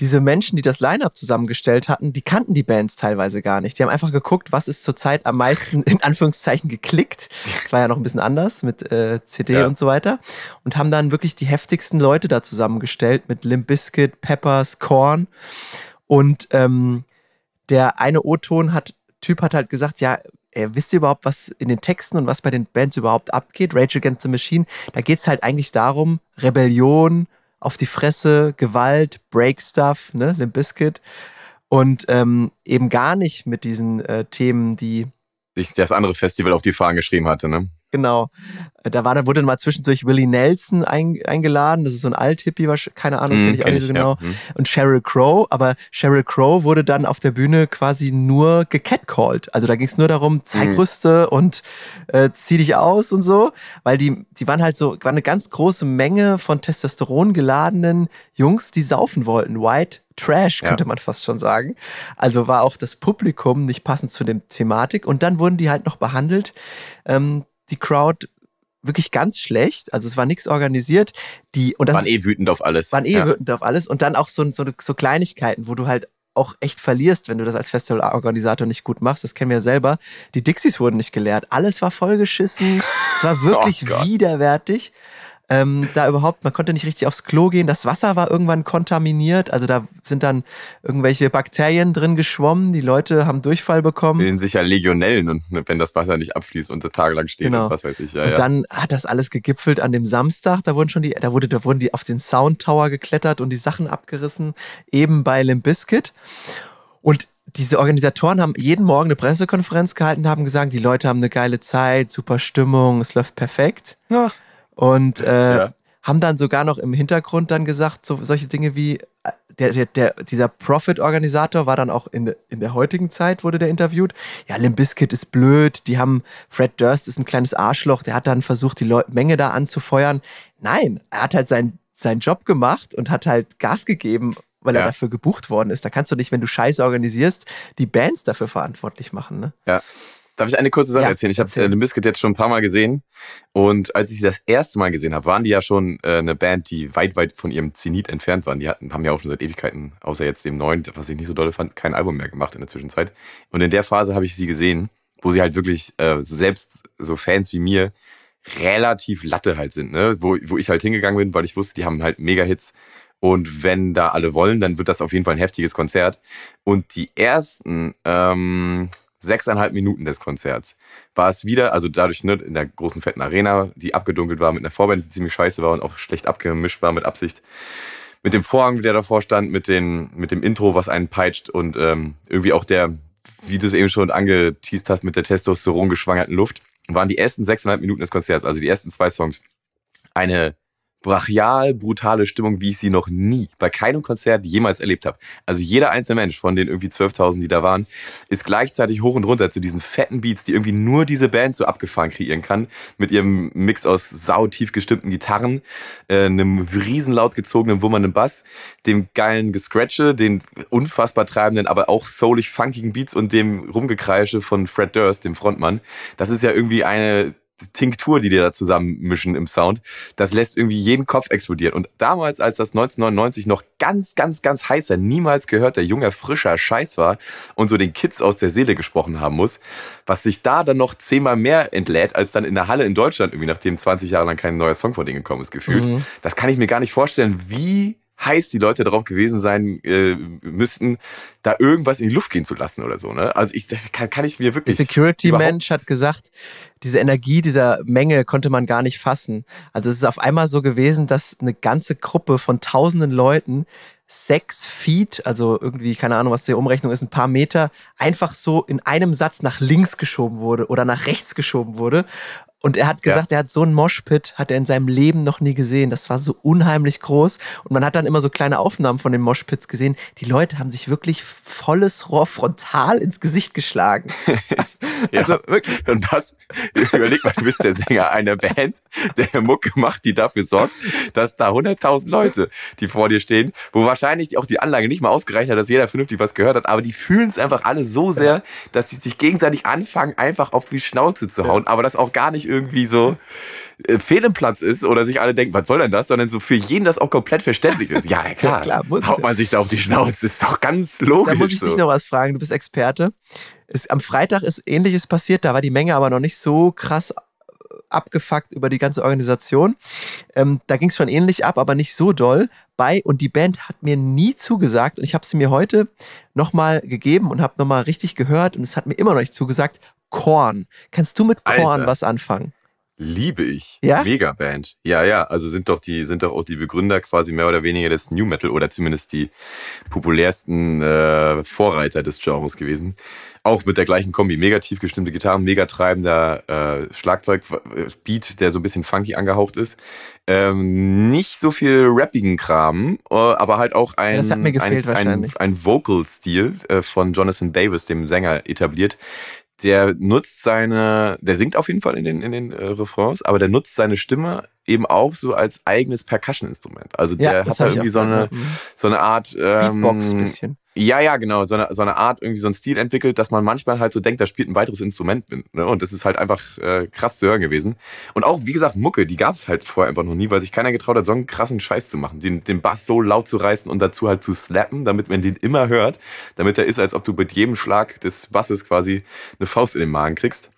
[SPEAKER 2] diese Menschen, die das Line-Up zusammengestellt hatten, die kannten die Bands teilweise gar nicht. Die haben einfach geguckt, was ist zurzeit am meisten in Anführungszeichen geklickt. Das war ja noch ein bisschen anders mit äh, CD
[SPEAKER 1] Ja.
[SPEAKER 2] und so weiter. Und haben dann wirklich die heftigsten Leute da zusammengestellt mit Limp Bizkit, Peppers, Korn. Und ähm, der eine O-Ton hat, Typ hat halt gesagt, ja, äh, wisst ihr überhaupt, was in den Texten und was bei den Bands überhaupt abgeht? Rage Against the Machine, da geht's halt eigentlich darum, Rebellion, auf die Fresse, Gewalt, Break Stuff, ne, Limp Bizkit. Und ähm, eben gar nicht mit diesen äh, Themen, die
[SPEAKER 1] das andere Festival auf die Fahnen geschrieben hatte, ne?
[SPEAKER 2] Genau. Äh, Da war, da wurde mal zwischendurch Willie Nelson ein, eingeladen. Das ist so ein Alt-Hippie, keine Ahnung,
[SPEAKER 1] Hm,
[SPEAKER 2] kenne ich auch nicht so
[SPEAKER 1] ich, ja.
[SPEAKER 2] genau.
[SPEAKER 1] Hm.
[SPEAKER 2] Und Sheryl Crow, aber Sheryl Crow wurde dann auf der Bühne quasi nur gecatcalled. Also da ging es nur darum, zeig
[SPEAKER 1] Mhm.
[SPEAKER 2] Brüste und äh, zieh dich aus und so, weil die, die waren halt so, war eine ganz große Menge von Testosteron geladenen Jungs, die saufen wollten. White Trash,
[SPEAKER 1] Ja.
[SPEAKER 2] könnte man fast schon sagen. Also war auch das Publikum nicht passend zu dem Thematik. Und dann wurden die halt noch behandelt. Ähm, die Crowd wirklich ganz schlecht. Also es war nichts organisiert. Die, und das
[SPEAKER 1] Waren eh wütend auf alles.
[SPEAKER 2] waren eh
[SPEAKER 1] ja.
[SPEAKER 2] wütend auf alles. Und dann auch so, so, so Kleinigkeiten, wo du halt auch echt verlierst, wenn du das als Festivalorganisator nicht gut machst. Das kennen wir ja selber. Die Dixies wurden nicht geleert. Alles war vollgeschissen. Es war *laughs* wirklich
[SPEAKER 1] Oh
[SPEAKER 2] widerwärtig. Ähm, da überhaupt, man konnte nicht richtig aufs Klo gehen. Das Wasser war irgendwann kontaminiert. Also da sind dann irgendwelche Bakterien drin geschwommen. Die Leute haben Durchfall bekommen.
[SPEAKER 1] Bilden sich ja Legionellen und wenn das Wasser nicht abfließt und da tagelang steht
[SPEAKER 2] Genau.
[SPEAKER 1] und was weiß ich. Ja,
[SPEAKER 2] Und
[SPEAKER 1] ja.
[SPEAKER 2] dann hat das alles gegipfelt an dem Samstag. Da wurden schon die, da wurde, da wurden die auf den Sound Tower geklettert und die Sachen abgerissen, eben bei Limp Bizkit. Und diese Organisatoren haben jeden Morgen eine Pressekonferenz gehalten, haben gesagt, die Leute haben eine geile Zeit, super Stimmung, es läuft perfekt.
[SPEAKER 1] Ja.
[SPEAKER 2] Und äh,
[SPEAKER 1] Ja.
[SPEAKER 2] haben dann sogar noch im Hintergrund dann gesagt, so, solche Dinge wie, äh, der, der, der, dieser Profit-Organisator war dann auch in, in der heutigen Zeit, wurde der interviewt. Ja, Limp Bizkit ist blöd, die haben, Fred Durst ist ein kleines Arschloch, der hat dann versucht, die Leu Menge da anzufeuern. Nein, er hat halt seinen, seinen Job gemacht und hat halt Gas gegeben, weil er
[SPEAKER 1] Ja.
[SPEAKER 2] dafür gebucht worden ist. Da kannst du nicht, wenn du Scheiße organisierst, die Bands dafür verantwortlich machen, ne?
[SPEAKER 1] Ja. Darf ich eine kurze Sache
[SPEAKER 2] Ja,
[SPEAKER 1] erzählen? Ich habe
[SPEAKER 2] erzähl.
[SPEAKER 1] äh, The Biscuit jetzt schon ein paar Mal gesehen und als ich sie das erste Mal gesehen habe, waren die ja schon äh, eine Band, die weit, weit von ihrem Zenit entfernt waren. Die hatten, haben ja auch schon seit Ewigkeiten, außer jetzt dem neuen, was ich nicht so dolle fand, kein Album mehr gemacht in der Zwischenzeit. Und in der Phase habe ich sie gesehen, wo sie halt wirklich äh, selbst so Fans wie mir relativ Latte halt sind, ne? wo, wo ich halt hingegangen bin, weil ich wusste, die haben halt Mega-Hits. Und wenn da alle wollen, dann wird das auf jeden Fall ein heftiges Konzert. Und die ersten ähm, sechseinhalb Minuten des Konzerts war es wieder, also dadurch ne, in der großen fetten Arena, die abgedunkelt war mit einer Vorband, die ziemlich scheiße war und auch schlecht abgemischt war mit Absicht. Mit dem Vorhang, der davor stand, mit, den, mit dem Intro, was einen peitscht und ähm, irgendwie auch der, wie du es eben schon angeteased hast, mit der Testosteron geschwangerten Luft, waren die ersten sechseinhalb Minuten des Konzerts, also die ersten zwei Songs, eine brachial brutale Stimmung, wie ich sie noch nie bei keinem Konzert jemals erlebt habe. Also jeder einzelne Mensch von den irgendwie 12.000, die da waren, ist gleichzeitig hoch und runter zu diesen fetten Beats, die irgendwie nur diese Band so abgefahren kreieren kann, mit ihrem Mix aus sautief gestimmten Gitarren, äh, einem riesen laut gezogenen wummernden Bass, dem geilen Gescratche, den unfassbar treibenden, aber auch soulig funkigen Beats und dem Rumgekreische von Fred Durst, dem Frontmann. Das ist ja irgendwie eine Tinktur, die die da zusammenmischen im Sound, das lässt irgendwie jeden Kopf explodieren. Und damals, als das 1999 noch ganz, ganz, ganz heißer, niemals gehörter, junger, frischer Scheiß war und so den Kids aus der Seele gesprochen haben muss, was sich da dann noch zehnmal mehr entlädt, als dann in der Halle in Deutschland irgendwie, nachdem 20 Jahre lang kein neuer Song von denen gekommen ist, gefühlt.
[SPEAKER 2] Mhm.
[SPEAKER 1] Das kann ich mir gar nicht vorstellen, wie heiß die Leute darauf gewesen sein äh, müssten, da irgendwas in die Luft gehen zu lassen oder so. Ne? Also ich, das kann, kann ich mir
[SPEAKER 2] Der
[SPEAKER 1] wirklich
[SPEAKER 2] Security-Mensch hat gesagt, diese Energie dieser Menge konnte man gar nicht fassen. Also es ist auf einmal so gewesen, dass eine ganze Gruppe von tausenden Leuten sechs Feet, also irgendwie, keine Ahnung, was die Umrechnung ist, ein paar Meter, einfach so in einem Satz nach links geschoben wurde oder nach rechts geschoben wurde. Und er hat gesagt, er hat so einen Moshpit, hat er in seinem Leben noch nie gesehen. Das war so unheimlich groß. Und man hat dann immer so kleine Aufnahmen von den Moshpits gesehen. Die Leute haben sich wirklich volles Rohr frontal ins Gesicht geschlagen. *laughs* *laughs*
[SPEAKER 1] Ja.
[SPEAKER 2] Also wirklich.
[SPEAKER 1] Und das, *laughs* überleg mal, du bist der Sänger einer Band, der Mucke macht, die dafür sorgt, dass da 100.000 Leute, die vor dir stehen, wo wahrscheinlich auch die Anlage nicht mal ausgereicht hat, dass jeder vernünftig was gehört hat, aber die fühlen es einfach alle so sehr, dass sie sich gegenseitig anfangen, einfach auf die Schnauze zu hauen, aber das auch gar nicht irgendwie so, äh, fehl im Platz ist oder sich alle denken, was soll denn das, sondern so für jeden das auch komplett verständlich ist. Ja, klar,
[SPEAKER 2] Ja, klar,
[SPEAKER 1] haut man sich da auf die Schnauze, ist doch ganz logisch.
[SPEAKER 2] Da muss ich
[SPEAKER 1] so.
[SPEAKER 2] dich noch was fragen, du bist Experte. Es, am Freitag ist ähnliches passiert, da war die Menge aber noch nicht so krass äh, abgefuckt über die ganze Organisation. Ähm, da ging es schon ähnlich ab, aber nicht so doll. Bei und die Band hat mir nie zugesagt und ich habe sie mir heute nochmal gegeben und habe nochmal richtig gehört und es hat mir immer noch nicht zugesagt. Korn. Kannst du mit Korn
[SPEAKER 1] Alter.
[SPEAKER 2] was anfangen?
[SPEAKER 1] Liebe ich.
[SPEAKER 2] Ja?
[SPEAKER 1] Megaband. Ja, ja. Also sind doch die, sind doch auch die Begründer quasi mehr oder weniger des New Metal oder zumindest die populärsten äh, Vorreiter des Genres gewesen. Auch mit der gleichen Kombi. Mega tief gestimmte Gitarren, mega treibender äh, Schlagzeug-Beat, der so ein bisschen funky angehaucht ist. Ähm, nicht so viel rappigen Kram, äh, aber halt auch ein,
[SPEAKER 2] gefehlt
[SPEAKER 1] ein, ein, ein Vocal-Stil äh, von Jonathan Davis, dem Sänger, etabliert, der nutzt seine, der singt auf jeden Fall in den, in den äh, Refrains, aber der nutzt seine Stimme eben auch so als eigenes Percussion-Instrument. Also
[SPEAKER 2] Ja,
[SPEAKER 1] der
[SPEAKER 2] das
[SPEAKER 1] hat da irgendwie so eine,
[SPEAKER 2] gehört, mhm.
[SPEAKER 1] so eine Art ähm,
[SPEAKER 2] Beatbox bisschen.
[SPEAKER 1] Ja, ja, genau. So eine, so eine Art, irgendwie so ein Stil entwickelt, dass man manchmal halt so denkt, da spielt ein weiteres Instrument mit. Ne? Und das ist halt einfach äh, krass zu hören gewesen. Und auch, wie gesagt, Mucke, die gab es halt vorher einfach noch nie, weil sich keiner getraut hat, so einen krassen Scheiß zu machen. Den, den Bass so laut zu reißen und dazu halt zu slappen, damit man den immer hört. Damit er ist, als ob du mit jedem Schlag des Basses quasi eine Faust in den Magen kriegst.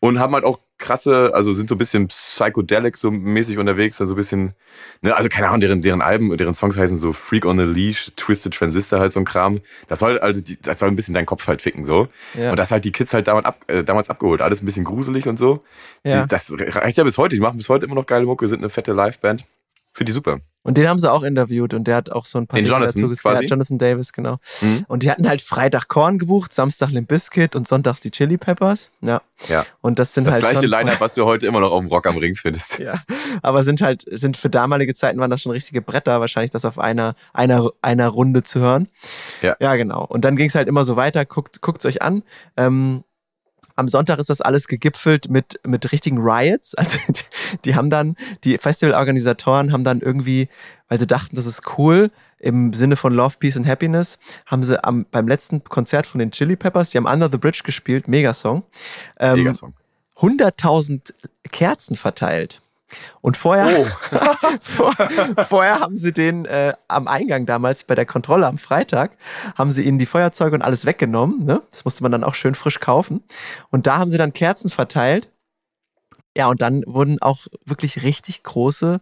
[SPEAKER 1] Und haben halt auch krasse, also sind so ein bisschen psychedelic so mäßig unterwegs, also ein bisschen, ne, also keine Ahnung, deren, deren Alben, deren Songs heißen so Freak on the Leash, Twisted Transistor, halt so ein Kram. Das soll, also, die, das soll ein bisschen deinen Kopf halt ficken, so.
[SPEAKER 2] Ja.
[SPEAKER 1] Und das halt die Kids halt damals, ab, äh, damals abgeholt. Alles ein bisschen gruselig und so.
[SPEAKER 2] Ja.
[SPEAKER 1] Die, das reicht ja bis heute. Die machen bis heute immer noch geile Mucke, sind eine fette Liveband. Für die super.
[SPEAKER 2] Und den haben sie auch interviewt und der hat auch so ein paar
[SPEAKER 1] Den
[SPEAKER 2] Dinge
[SPEAKER 1] Jonathan
[SPEAKER 2] dazu gesagt. Ja, Jonathan Davis, genau.
[SPEAKER 1] Mhm.
[SPEAKER 2] Und die hatten halt Freitag Korn gebucht, Samstag Limp Bizkit und Sonntag die Chili Peppers. Ja.
[SPEAKER 1] Ja.
[SPEAKER 2] Und das sind
[SPEAKER 1] Das
[SPEAKER 2] halt
[SPEAKER 1] gleiche
[SPEAKER 2] schon,
[SPEAKER 1] Line-Up, was du heute immer noch auf dem Rock am Ring findest. *laughs*
[SPEAKER 2] Ja, aber sind halt, sind für damalige Zeiten waren das schon richtige Bretter, wahrscheinlich das auf einer, einer, einer Runde zu hören.
[SPEAKER 1] Ja.
[SPEAKER 2] Ja, genau. Und dann ging es halt immer so weiter, guckt guckt's euch an. Ähm, am Sonntag ist das alles gegipfelt mit, mit richtigen Riots. *laughs* Also die, haben dann, die Festivalorganisatoren haben dann irgendwie, weil sie dachten, das ist cool, im Sinne von Love, Peace and Happiness, haben sie am, beim letzten Konzert von den Chili Peppers, die haben Under the Bridge gespielt, Megasong. Ähm,
[SPEAKER 1] Megasong.
[SPEAKER 2] 100.000 Kerzen verteilt. Und vorher,
[SPEAKER 1] Oh. *laughs*
[SPEAKER 2] vor, vorher haben sie den äh, am Eingang damals bei der Kontrolle am Freitag, haben sie ihnen die Feuerzeuge und alles weggenommen. Ne? Das musste man dann auch schön frisch kaufen. Und da haben sie dann Kerzen verteilt. Ja, und dann wurden auch wirklich richtig große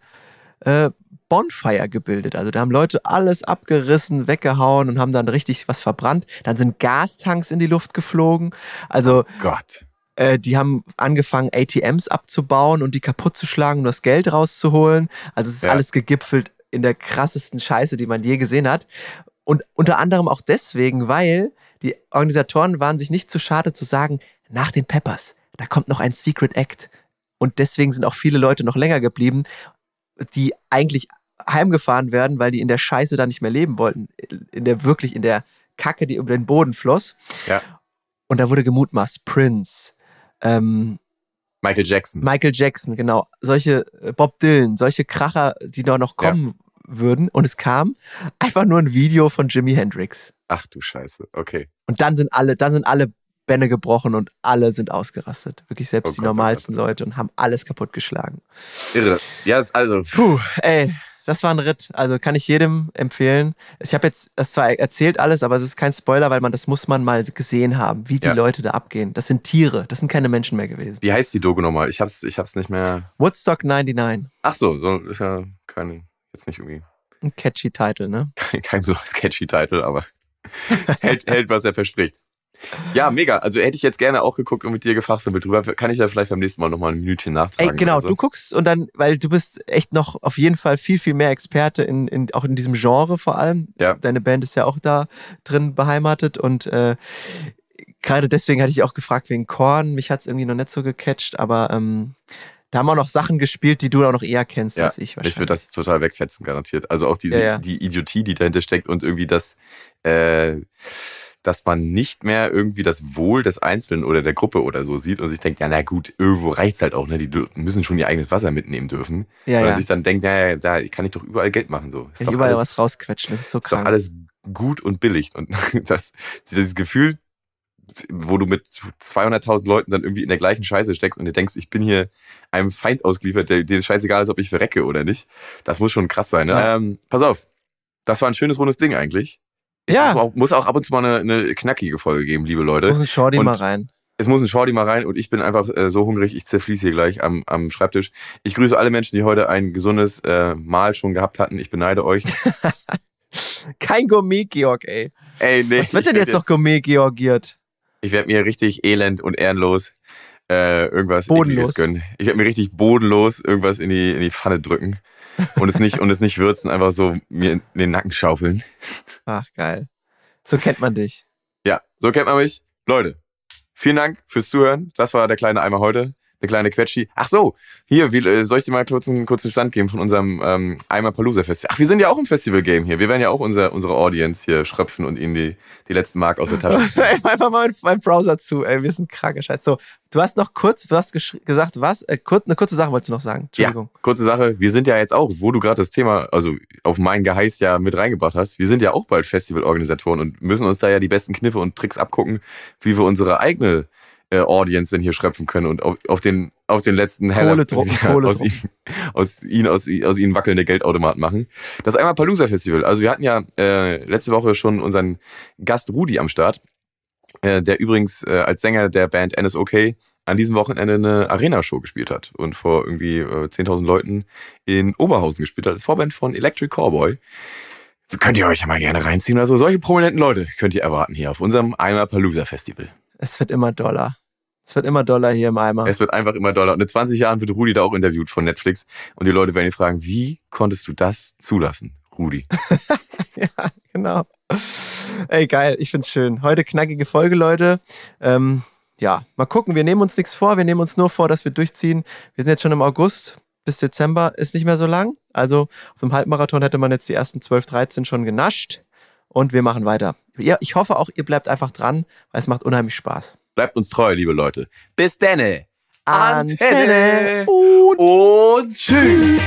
[SPEAKER 2] äh, Bonfire gebildet. Also da haben Leute alles abgerissen, weggehauen und haben dann richtig was verbrannt. Dann sind Gastanks in die Luft geflogen. Also
[SPEAKER 1] Gott.
[SPEAKER 2] Äh, die haben angefangen, ATMs abzubauen und die kaputt zu schlagen, um das Geld rauszuholen. Also es ist
[SPEAKER 1] Ja.
[SPEAKER 2] alles gegipfelt in der krassesten Scheiße, die man je gesehen hat. Und unter anderem auch deswegen, weil die Organisatoren waren sich nicht zu schade zu sagen, nach den Peppers, da kommt noch ein Secret Act. Und deswegen sind auch viele Leute noch länger geblieben, die eigentlich heimgefahren werden, weil die in der Scheiße da nicht mehr leben wollten. In der wirklich, in der Kacke, die über den Boden floss.
[SPEAKER 1] Ja.
[SPEAKER 2] Und da wurde gemutmaßt, Prince, ähm,
[SPEAKER 1] Michael Jackson.
[SPEAKER 2] Michael Jackson, genau, solche äh, Bob Dylan, solche Kracher, die da noch kommen würden. Und es kam einfach nur ein Video von Jimi Hendrix.
[SPEAKER 1] Ach du Scheiße. Okay.
[SPEAKER 2] Und dann sind alle, dann sind alle Bände gebrochen und alle sind ausgerastet. Wirklich selbst
[SPEAKER 1] Oh
[SPEAKER 2] die
[SPEAKER 1] Gott, oh
[SPEAKER 2] normalsten Leute und haben alles kaputtgeschlagen.
[SPEAKER 1] Irre. Ja, also.
[SPEAKER 2] Puh, ey, das war ein Ritt. Also kann ich jedem empfehlen. Ich habe jetzt das zwar erzählt alles, aber es ist kein Spoiler, weil man das muss man mal gesehen haben, wie die
[SPEAKER 1] Ja.
[SPEAKER 2] Leute da abgehen. Das sind Tiere, das sind keine Menschen mehr gewesen.
[SPEAKER 1] Wie heißt die Doku nochmal? Ich hab's, ich hab's nicht mehr.
[SPEAKER 2] Woodstock 99,
[SPEAKER 1] Ach so, so ist ja keine, jetzt nicht irgendwie
[SPEAKER 2] ein catchy Title, ne?
[SPEAKER 1] kein, kein besonders *laughs* catchy Titel, aber *laughs* hält, hält, was er verspricht. Ja, mega. Also hätte ich jetzt gerne auch geguckt und mit dir gefachsimpelt drüber. Kann ich ja vielleicht beim nächsten Mal nochmal ein Minütchen nachtragen.
[SPEAKER 2] Ey, genau,
[SPEAKER 1] so.
[SPEAKER 2] du guckst und dann, weil du bist echt noch auf jeden Fall viel, viel mehr Experte in, in auch in diesem Genre vor allem.
[SPEAKER 1] Ja.
[SPEAKER 2] Deine Band ist ja auch da drin beheimatet und äh, gerade deswegen hatte ich auch gefragt wegen Korn. Mich hat es irgendwie noch nicht so gecatcht, aber ähm, da haben wir noch Sachen gespielt, die du auch noch eher kennst
[SPEAKER 1] Ja,
[SPEAKER 2] als ich wahrscheinlich.
[SPEAKER 1] Ich würde das total wegfetzen, garantiert. Also auch die,
[SPEAKER 2] Ja, ja.
[SPEAKER 1] die Idiotie, die dahinter steckt und irgendwie das, äh, dass man nicht mehr irgendwie das Wohl des Einzelnen oder der Gruppe oder so sieht und sich denkt, ja, na gut, irgendwo reicht's halt auch, ne? Die müssen schon ihr eigenes Wasser mitnehmen dürfen.
[SPEAKER 2] Ja,
[SPEAKER 1] Weil
[SPEAKER 2] ja.
[SPEAKER 1] sich dann denkt, naja, da kann ich doch überall Geld machen. So. Ist
[SPEAKER 2] ich überall
[SPEAKER 1] alles,
[SPEAKER 2] was rausquetschen, das ist so
[SPEAKER 1] ist doch
[SPEAKER 2] krank.
[SPEAKER 1] alles gut und billig. Und *laughs* das, dieses Gefühl, wo du mit 200.000 Leuten dann irgendwie in der gleichen Scheiße steckst und dir denkst, ich bin hier einem Feind ausgeliefert, der dir scheißegal ist, ob ich verrecke oder nicht. Das muss schon krass sein. Ne?
[SPEAKER 2] Ja.
[SPEAKER 1] Ähm, pass auf, das war ein schönes, rundes Ding eigentlich.
[SPEAKER 2] Ja.
[SPEAKER 1] muss auch, muss auch ab und zu mal eine, eine knackige Folge geben, liebe Leute.
[SPEAKER 2] Muss ein Shorty
[SPEAKER 1] Und-
[SPEAKER 2] mal rein.
[SPEAKER 1] Es muss ein Shorty mal rein und ich bin einfach äh, so hungrig, ich zerfließe hier gleich am, am Schreibtisch. Ich grüße alle Menschen, die heute ein gesundes äh, Mahl schon gehabt hatten. Ich beneide euch. *laughs*
[SPEAKER 2] Kein Gourmet, Georg, ey.
[SPEAKER 1] Ey, nee,
[SPEAKER 2] Was wird denn
[SPEAKER 1] werd
[SPEAKER 2] jetzt noch Gourmet, Georgiert?
[SPEAKER 1] Ich werde mir richtig elend und ehrenlos äh, irgendwas
[SPEAKER 2] Bodenlos.
[SPEAKER 1] Gönnen. Ich werde mir richtig bodenlos irgendwas in die, in die Pfanne drücken und es nicht und es nicht würzen, einfach so mir in den Nacken schaufeln.
[SPEAKER 2] Ach, geil. So kennt man dich.
[SPEAKER 1] Ja, so kennt man mich. Leute, vielen Dank fürs Zuhören. Das war der kleine Eimer heute. Der kleine Quetschi. Ach so, hier, wie, äh, soll ich dir mal kurz einen kurzen Stand geben von unserem ähm, Eimer Palooza Festival? Ach, wir sind ja auch im Festival-Game hier. Wir werden ja auch unser, unsere Audience hier schröpfen und ihnen die, die letzten Mark aus der Tasche *laughs* ziehen.
[SPEAKER 2] Einfach mal meinen Browser zu, ey. Wir sind kranker Scheiß. So, du hast noch kurz, du hast gesch- gesagt, was? Äh, kurz, eine kurze Sache wolltest du noch sagen. Entschuldigung.
[SPEAKER 1] Ja, kurze Sache. Wir sind ja jetzt auch, wo du gerade das Thema, also auf mein Geheiß ja mit reingebracht hast, wir sind ja auch bald Festivalorganisatoren und müssen uns da ja die besten Kniffe und Tricks abgucken, wie wir unsere eigene äh, Audience denn hier schröpfen können und auf, auf den auf den letzten Heller *laughs* ja, aus, ihnen, aus ihnen aus, aus ihnen wackelnde Geldautomaten machen. Das einmal Palooza Festival. Also wir hatten ja äh, letzte Woche schon unseren Gast Rudi am Start, äh, der übrigens äh, als Sänger der Band NSOK an diesem Wochenende eine Arena-Show gespielt hat und vor irgendwie äh, 10.000 Leuten in Oberhausen gespielt hat, als Vorband von Electric Cowboy. Könnt ihr euch ja mal gerne reinziehen. Also solche prominenten Leute könnt ihr erwarten hier auf unserem Eimer Palooza Festival.
[SPEAKER 2] Es wird immer doller. Es wird immer doller hier im Eimer.
[SPEAKER 1] Es wird einfach immer doller. Und in 20 Jahren wird Rudi da auch interviewt von Netflix. Und die Leute werden ihn fragen, wie konntest du das zulassen, Rudi? *laughs*
[SPEAKER 2] ja, genau. Ey, geil. Ich find's schön. Heute knackige Folge, Leute. Ähm, ja, mal gucken. Wir nehmen uns nichts vor. Wir nehmen uns nur vor, dass wir durchziehen. Wir sind jetzt schon im August. Bis Dezember ist nicht mehr so lang. Also auf dem Halbmarathon hätte man jetzt die ersten 12, 13 schon genascht. Und wir machen weiter. Ja, ich hoffe auch, ihr bleibt einfach dran, weil es macht unheimlich Spaß.
[SPEAKER 1] Bleibt uns treu, liebe Leute. Bis denne.
[SPEAKER 2] Antenne
[SPEAKER 1] und tschüss.